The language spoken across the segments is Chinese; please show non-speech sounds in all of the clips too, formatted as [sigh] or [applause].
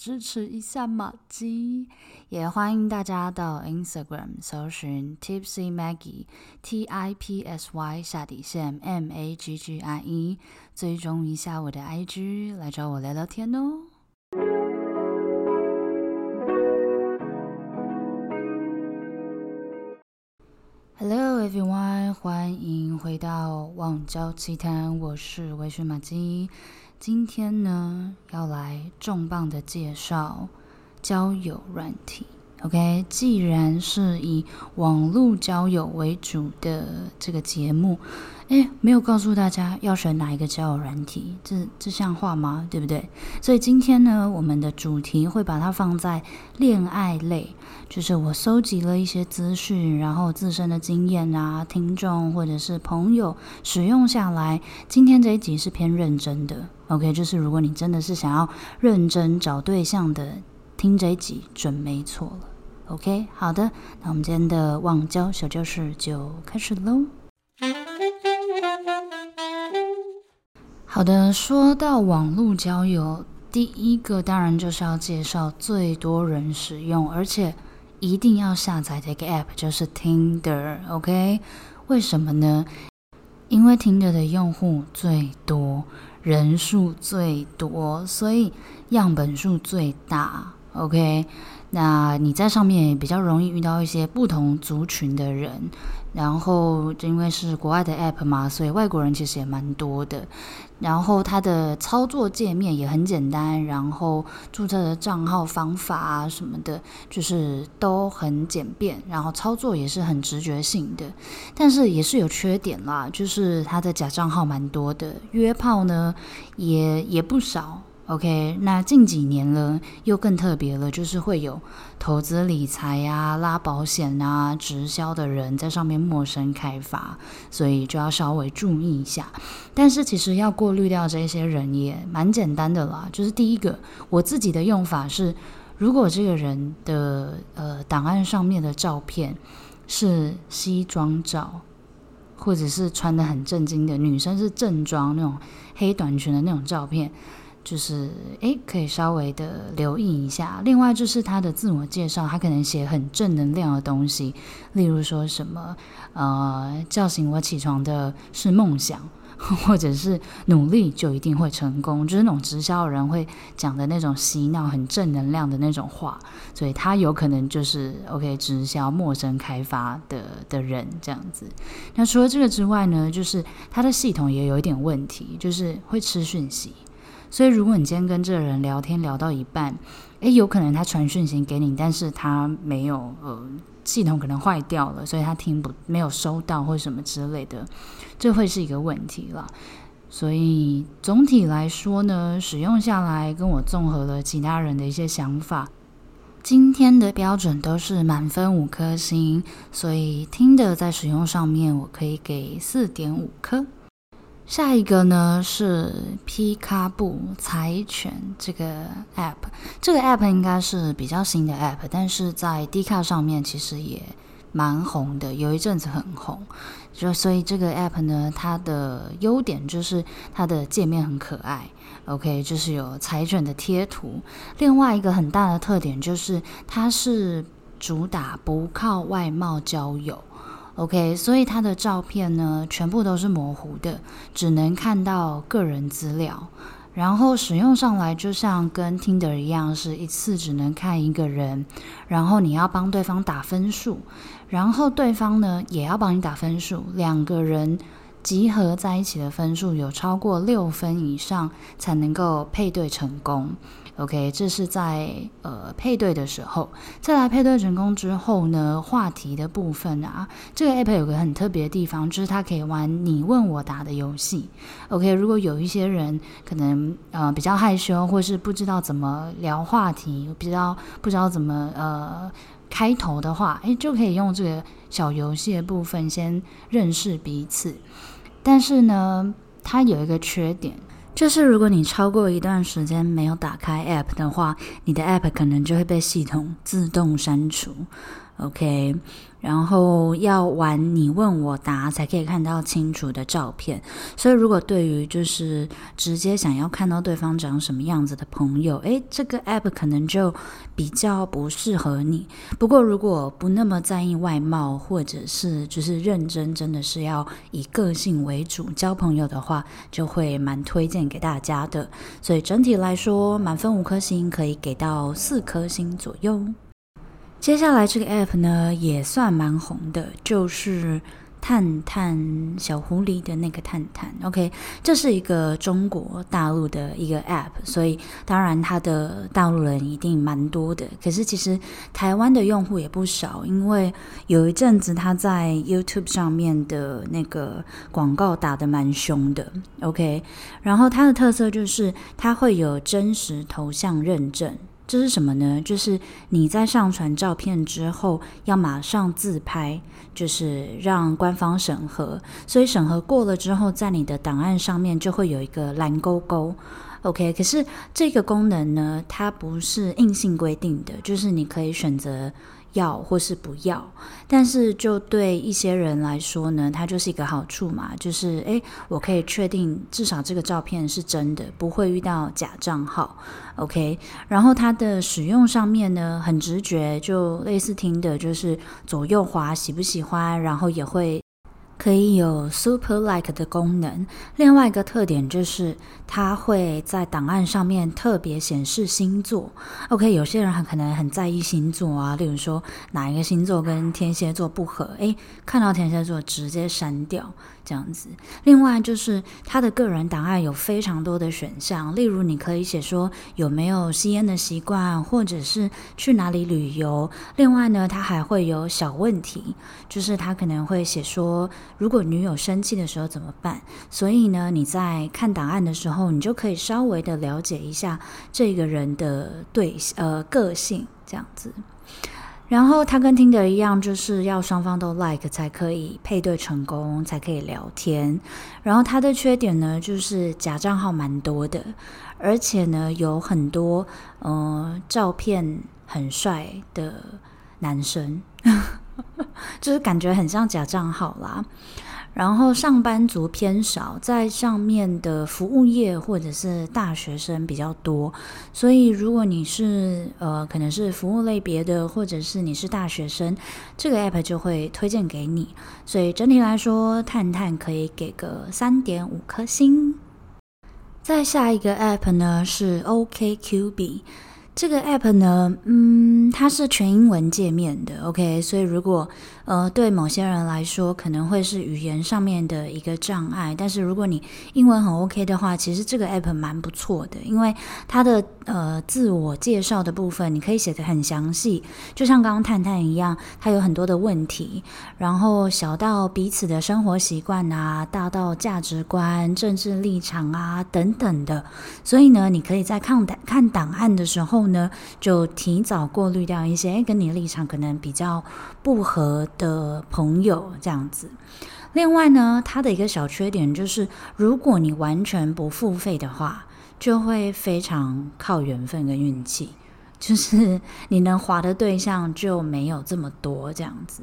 支持一下玛姬，也欢迎大家到 Instagram 搜寻 Tipsy Maggie T I P S Y 下底线 M A G G I E，追踪一下我的 IG，来找我聊聊天哦。Hello everyone，欢迎回到网交奇谈，我是微醺马姬。今天呢，要来重磅的介绍交友软体。OK，既然是以网络交友为主的这个节目，诶，没有告诉大家要选哪一个交友软体，这这像话吗？对不对？所以今天呢，我们的主题会把它放在恋爱类，就是我搜集了一些资讯，然后自身的经验啊，听众或者是朋友使用下来，今天这一集是偏认真的。OK，就是如果你真的是想要认真找对象的，听这一集准没错了。OK，好的，那我们今天的网交小教室就开始喽。好的，说到网络交友，第一个当然就是要介绍最多人使用，而且一定要下载的一个 App，就是 Tinder。OK，为什么呢？因为 Tinder 的用户最多，人数最多，所以样本数最大。OK。那你在上面也比较容易遇到一些不同族群的人，然后因为是国外的 app 嘛，所以外国人其实也蛮多的。然后它的操作界面也很简单，然后注册的账号方法啊什么的，就是都很简便，然后操作也是很直觉性的。但是也是有缺点啦，就是它的假账号蛮多的，约炮呢也也不少。OK，那近几年了，又更特别了，就是会有投资理财啊、拉保险啊、直销的人在上面陌生开发，所以就要稍微注意一下。但是其实要过滤掉这些人也蛮简单的啦，就是第一个，我自己的用法是，如果这个人的呃档案上面的照片是西装照，或者是穿得很正经的女生是正装那种黑短裙的那种照片。就是诶，可以稍微的留意一下。另外就是他的自我介绍，他可能写很正能量的东西，例如说什么呃，叫醒我起床的是梦想，[laughs] 或者是努力就一定会成功，就是那种直销人会讲的那种洗脑、很正能量的那种话。所以他有可能就是 OK 直销陌生开发的的人这样子。那除了这个之外呢，就是他的系统也有一点问题，就是会吃讯息。所以，如果你今天跟这个人聊天聊到一半，诶，有可能他传讯息给你，但是他没有，呃，系统可能坏掉了，所以他听不没有收到或什么之类的，这会是一个问题了。所以总体来说呢，使用下来跟我综合了其他人的一些想法，今天的标准都是满分五颗星，所以听的在使用上面我可以给四点五颗。下一个呢是 P 卡布柴犬这个 app，这个 app 应该是比较新的 app，但是在 D 卡上面其实也蛮红的，有一阵子很红。就所以这个 app 呢，它的优点就是它的界面很可爱，OK，就是有柴犬的贴图。另外一个很大的特点就是它是主打不靠外貌交友。OK，所以他的照片呢，全部都是模糊的，只能看到个人资料。然后使用上来就像跟听 der 一样，是一次只能看一个人，然后你要帮对方打分数，然后对方呢也要帮你打分数，两个人集合在一起的分数有超过六分以上才能够配对成功。OK，这是在呃配对的时候，再来配对成功之后呢，话题的部分啊，这个 app 有个很特别的地方，就是它可以玩你问我答的游戏。OK，如果有一些人可能呃比较害羞，或是不知道怎么聊话题，比较不知道怎么呃开头的话，诶，就可以用这个小游戏的部分先认识彼此。但是呢，它有一个缺点。就是如果你超过一段时间没有打开 App 的话，你的 App 可能就会被系统自动删除。OK。然后要玩你问我答才可以看到清楚的照片，所以如果对于就是直接想要看到对方长什么样子的朋友，诶，这个 app 可能就比较不适合你。不过如果不那么在意外貌，或者是就是认真真的是要以个性为主交朋友的话，就会蛮推荐给大家的。所以整体来说，满分五颗星可以给到四颗星左右。接下来这个 app 呢也算蛮红的，就是探探小狐狸的那个探探。OK，这是一个中国大陆的一个 app，所以当然它的大陆人一定蛮多的。可是其实台湾的用户也不少，因为有一阵子它在 YouTube 上面的那个广告打得蛮凶的。OK，然后它的特色就是它会有真实头像认证。这是什么呢？就是你在上传照片之后，要马上自拍，就是让官方审核。所以审核过了之后，在你的档案上面就会有一个蓝勾勾。OK，可是这个功能呢，它不是硬性规定的，就是你可以选择。要或是不要，但是就对一些人来说呢，它就是一个好处嘛，就是诶，我可以确定至少这个照片是真的，不会遇到假账号，OK。然后它的使用上面呢，很直觉，就类似听的就是左右滑喜不喜欢，然后也会。可以有 Super Like 的功能，另外一个特点就是它会在档案上面特别显示星座。OK，有些人很可能很在意星座啊，例如说哪一个星座跟天蝎座不合，诶，看到天蝎座直接删掉。这样子，另外就是他的个人档案有非常多的选项，例如你可以写说有没有吸烟的习惯，或者是去哪里旅游。另外呢，他还会有小问题，就是他可能会写说，如果女友生气的时候怎么办？所以呢，你在看档案的时候，你就可以稍微的了解一下这个人的对呃个性这样子。然后他跟听的一样，就是要双方都 like 才可以配对成功，才可以聊天。然后他的缺点呢，就是假账号蛮多的，而且呢，有很多呃照片很帅的男生，[laughs] 就是感觉很像假账号啦。然后上班族偏少，在上面的服务业或者是大学生比较多，所以如果你是呃可能是服务类别的，或者是你是大学生，这个 app 就会推荐给你。所以整体来说，探探可以给个三点五颗星。再下一个 app 呢是 OKCupid。这个 app 呢，嗯，它是全英文界面的，OK，所以如果呃对某些人来说可能会是语言上面的一个障碍，但是如果你英文很 OK 的话，其实这个 app 蛮不错的，因为它的呃自我介绍的部分你可以写得很详细，就像刚刚探探一样，它有很多的问题，然后小到彼此的生活习惯啊，大到价值观、政治立场啊等等的，所以呢，你可以在看档看档案的时候。后呢，就提早过滤掉一些跟你立场可能比较不合的朋友，这样子。另外呢，它的一个小缺点就是，如果你完全不付费的话，就会非常靠缘分跟运气，就是你能滑的对象就没有这么多，这样子。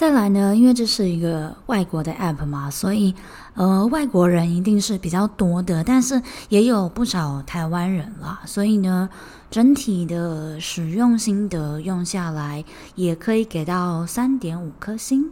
再来呢，因为这是一个外国的 app 嘛，所以呃，外国人一定是比较多的，但是也有不少台湾人啦，所以呢，整体的使用心得用下来，也可以给到三点五颗星。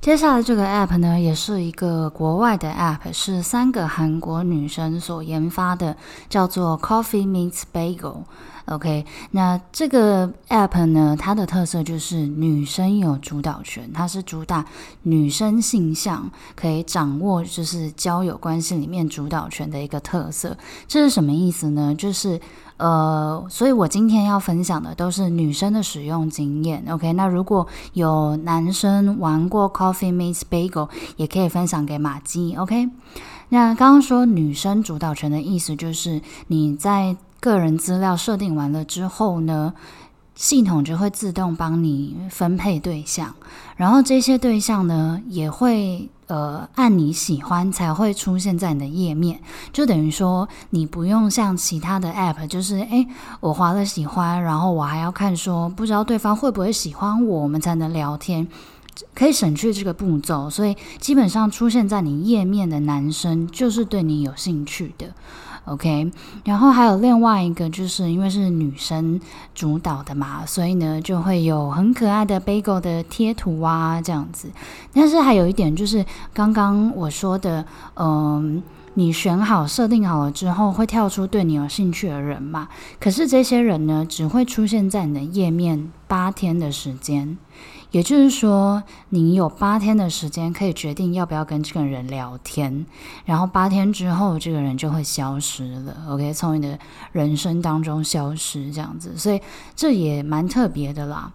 接下来这个 app 呢，也是一个国外的 app，是三个韩国女生所研发的，叫做 Coffee Meets Bagel。OK，那这个 app 呢，它的特色就是女生有主导权，它是主打女生性向，可以掌握就是交友关系里面主导权的一个特色。这是什么意思呢？就是呃，所以我今天要分享的都是女生的使用经验。OK，那如果有男生玩过 Coffee Meets Bagel，也可以分享给马姬。OK，那刚刚说女生主导权的意思就是你在个人资料设定完了之后呢，系统就会自动帮你分配对象，然后这些对象呢也会呃按你喜欢才会出现在你的页面，就等于说你不用像其他的 app，就是诶，我划了喜欢，然后我还要看说不知道对方会不会喜欢我，我们才能聊天。可以省去这个步骤，所以基本上出现在你页面的男生就是对你有兴趣的。，OK。然后还有另外一个，就是因为是女生主导的嘛，所以呢就会有很可爱的 bagel 的贴图啊这样子。但是还有一点就是刚刚我说的，嗯，你选好设定好了之后会跳出对你有兴趣的人嘛？可是这些人呢只会出现在你的页面八天的时间。也就是说，你有八天的时间可以决定要不要跟这个人聊天，然后八天之后，这个人就会消失了。OK，从你的人生当中消失，这样子，所以这也蛮特别的啦。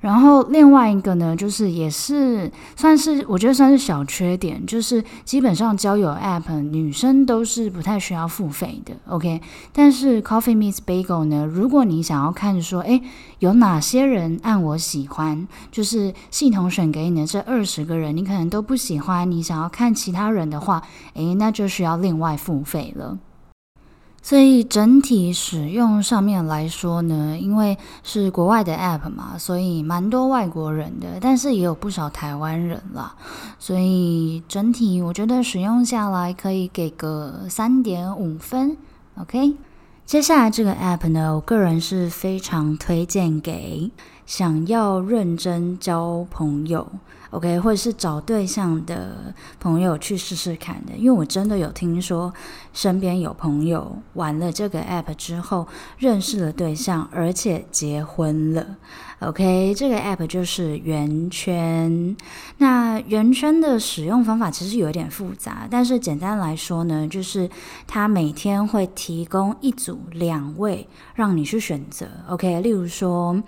然后另外一个呢，就是也是算是我觉得算是小缺点，就是基本上交友 App 女生都是不太需要付费的，OK。但是 Coffee Meets Bagel 呢，如果你想要看说，诶，有哪些人按我喜欢，就是系统选给你的这二十个人，你可能都不喜欢，你想要看其他人的话，诶，那就需要另外付费了。所以整体使用上面来说呢，因为是国外的 App 嘛，所以蛮多外国人的，但是也有不少台湾人啦。所以整体我觉得使用下来可以给个三点五分。OK，接下来这个 App 呢，我个人是非常推荐给想要认真交朋友。OK，或者是找对象的朋友去试试看的，因为我真的有听说身边有朋友玩了这个 App 之后认识了对象，而且结婚了。OK，这个 App 就是圆圈。那圆圈的使用方法其实有点复杂，但是简单来说呢，就是它每天会提供一组两位让你去选择。OK，例如说，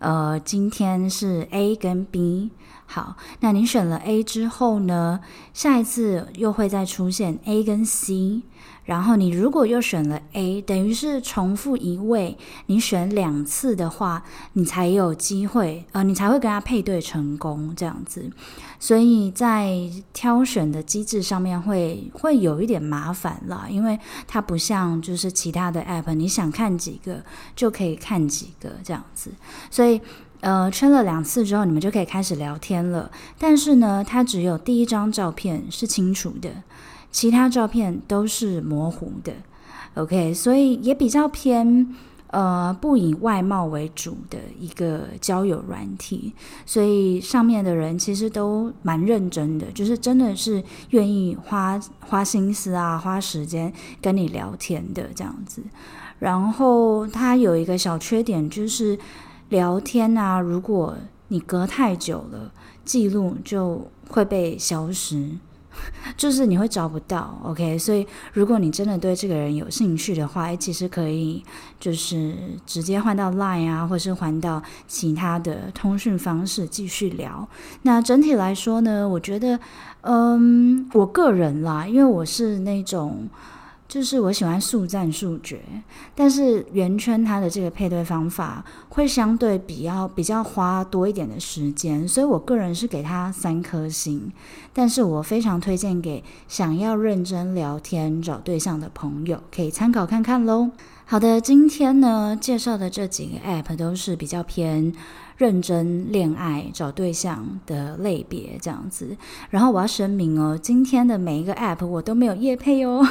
呃，今天是 A 跟 B。好，那你选了 A 之后呢，下一次又会再出现 A 跟 C，然后你如果又选了 A，等于是重复一位，你选两次的话，你才有机会，呃，你才会跟他配对成功这样子。所以在挑选的机制上面会会有一点麻烦啦，因为它不像就是其他的 App，你想看几个就可以看几个这样子，所以。呃，圈了两次之后，你们就可以开始聊天了。但是呢，它只有第一张照片是清楚的，其他照片都是模糊的。OK，所以也比较偏呃不以外貌为主的一个交友软体。所以上面的人其实都蛮认真的，就是真的是愿意花花心思啊，花时间跟你聊天的这样子。然后它有一个小缺点就是。聊天啊，如果你隔太久了，记录就会被消失，[laughs] 就是你会找不到。OK，所以如果你真的对这个人有兴趣的话，其实可以就是直接换到 Line 啊，或是换到其他的通讯方式继续聊。那整体来说呢，我觉得，嗯，我个人啦，因为我是那种。就是我喜欢速战速决，但是圆圈它的这个配对方法会相对比较比较花多一点的时间，所以我个人是给它三颗星。但是我非常推荐给想要认真聊天找对象的朋友，可以参考看看喽。好的，今天呢介绍的这几个 App 都是比较偏认真恋爱找对象的类别这样子。然后我要声明哦，今天的每一个 App 我都没有夜配哦。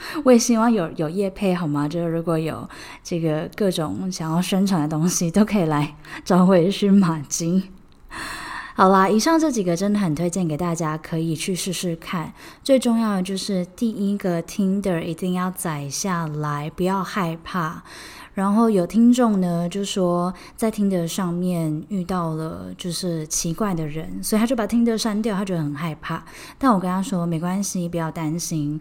[laughs] 我也希望有有业配好吗？就是如果有这个各种想要宣传的东西，都可以来找微醺玛姬。[laughs] 好啦，以上这几个真的很推荐给大家，可以去试试看。最重要的就是第一个，Tinder 一定要载下来，不要害怕。然后有听众呢就说，在 Tinder 上面遇到了就是奇怪的人，所以他就把 Tinder 删掉，他觉得很害怕。但我跟他说没关系，不要担心。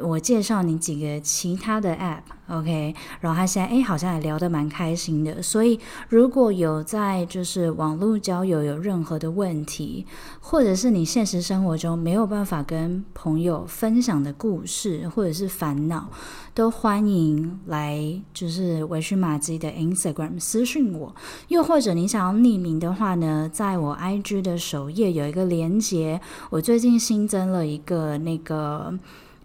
我介绍你几个其他的 App，OK？然后他现在诶好像也聊得蛮开心的。所以如果有在就是网络交友有任何的问题，或者是你现实生活中没有办法跟朋友分享的故事或者是烦恼，都欢迎来就是微醺玛姬的 Instagram 私讯我。又或者你想要匿名的话呢，在我 IG 的首页有一个连结，我最近新增了一个那个。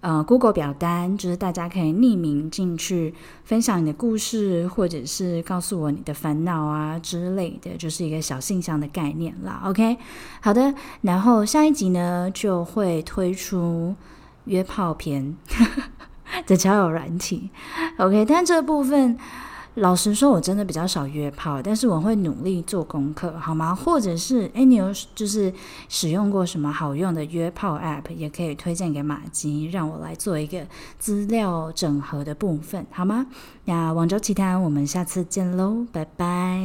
呃，Google 表单就是大家可以匿名进去分享你的故事，或者是告诉我你的烦恼啊之类的，就是一个小信箱的概念啦。OK，好的，然后下一集呢就会推出约炮篇 [laughs] 的交友软体。[laughs] OK，但这部分。老实说，我真的比较少约炮，但是我会努力做功课，好吗？或者是，诶，你有就是使用过什么好用的约炮 App，也可以推荐给玛吉，让我来做一个资料整合的部分，好吗？那广州奇谈，我们下次见喽，拜拜。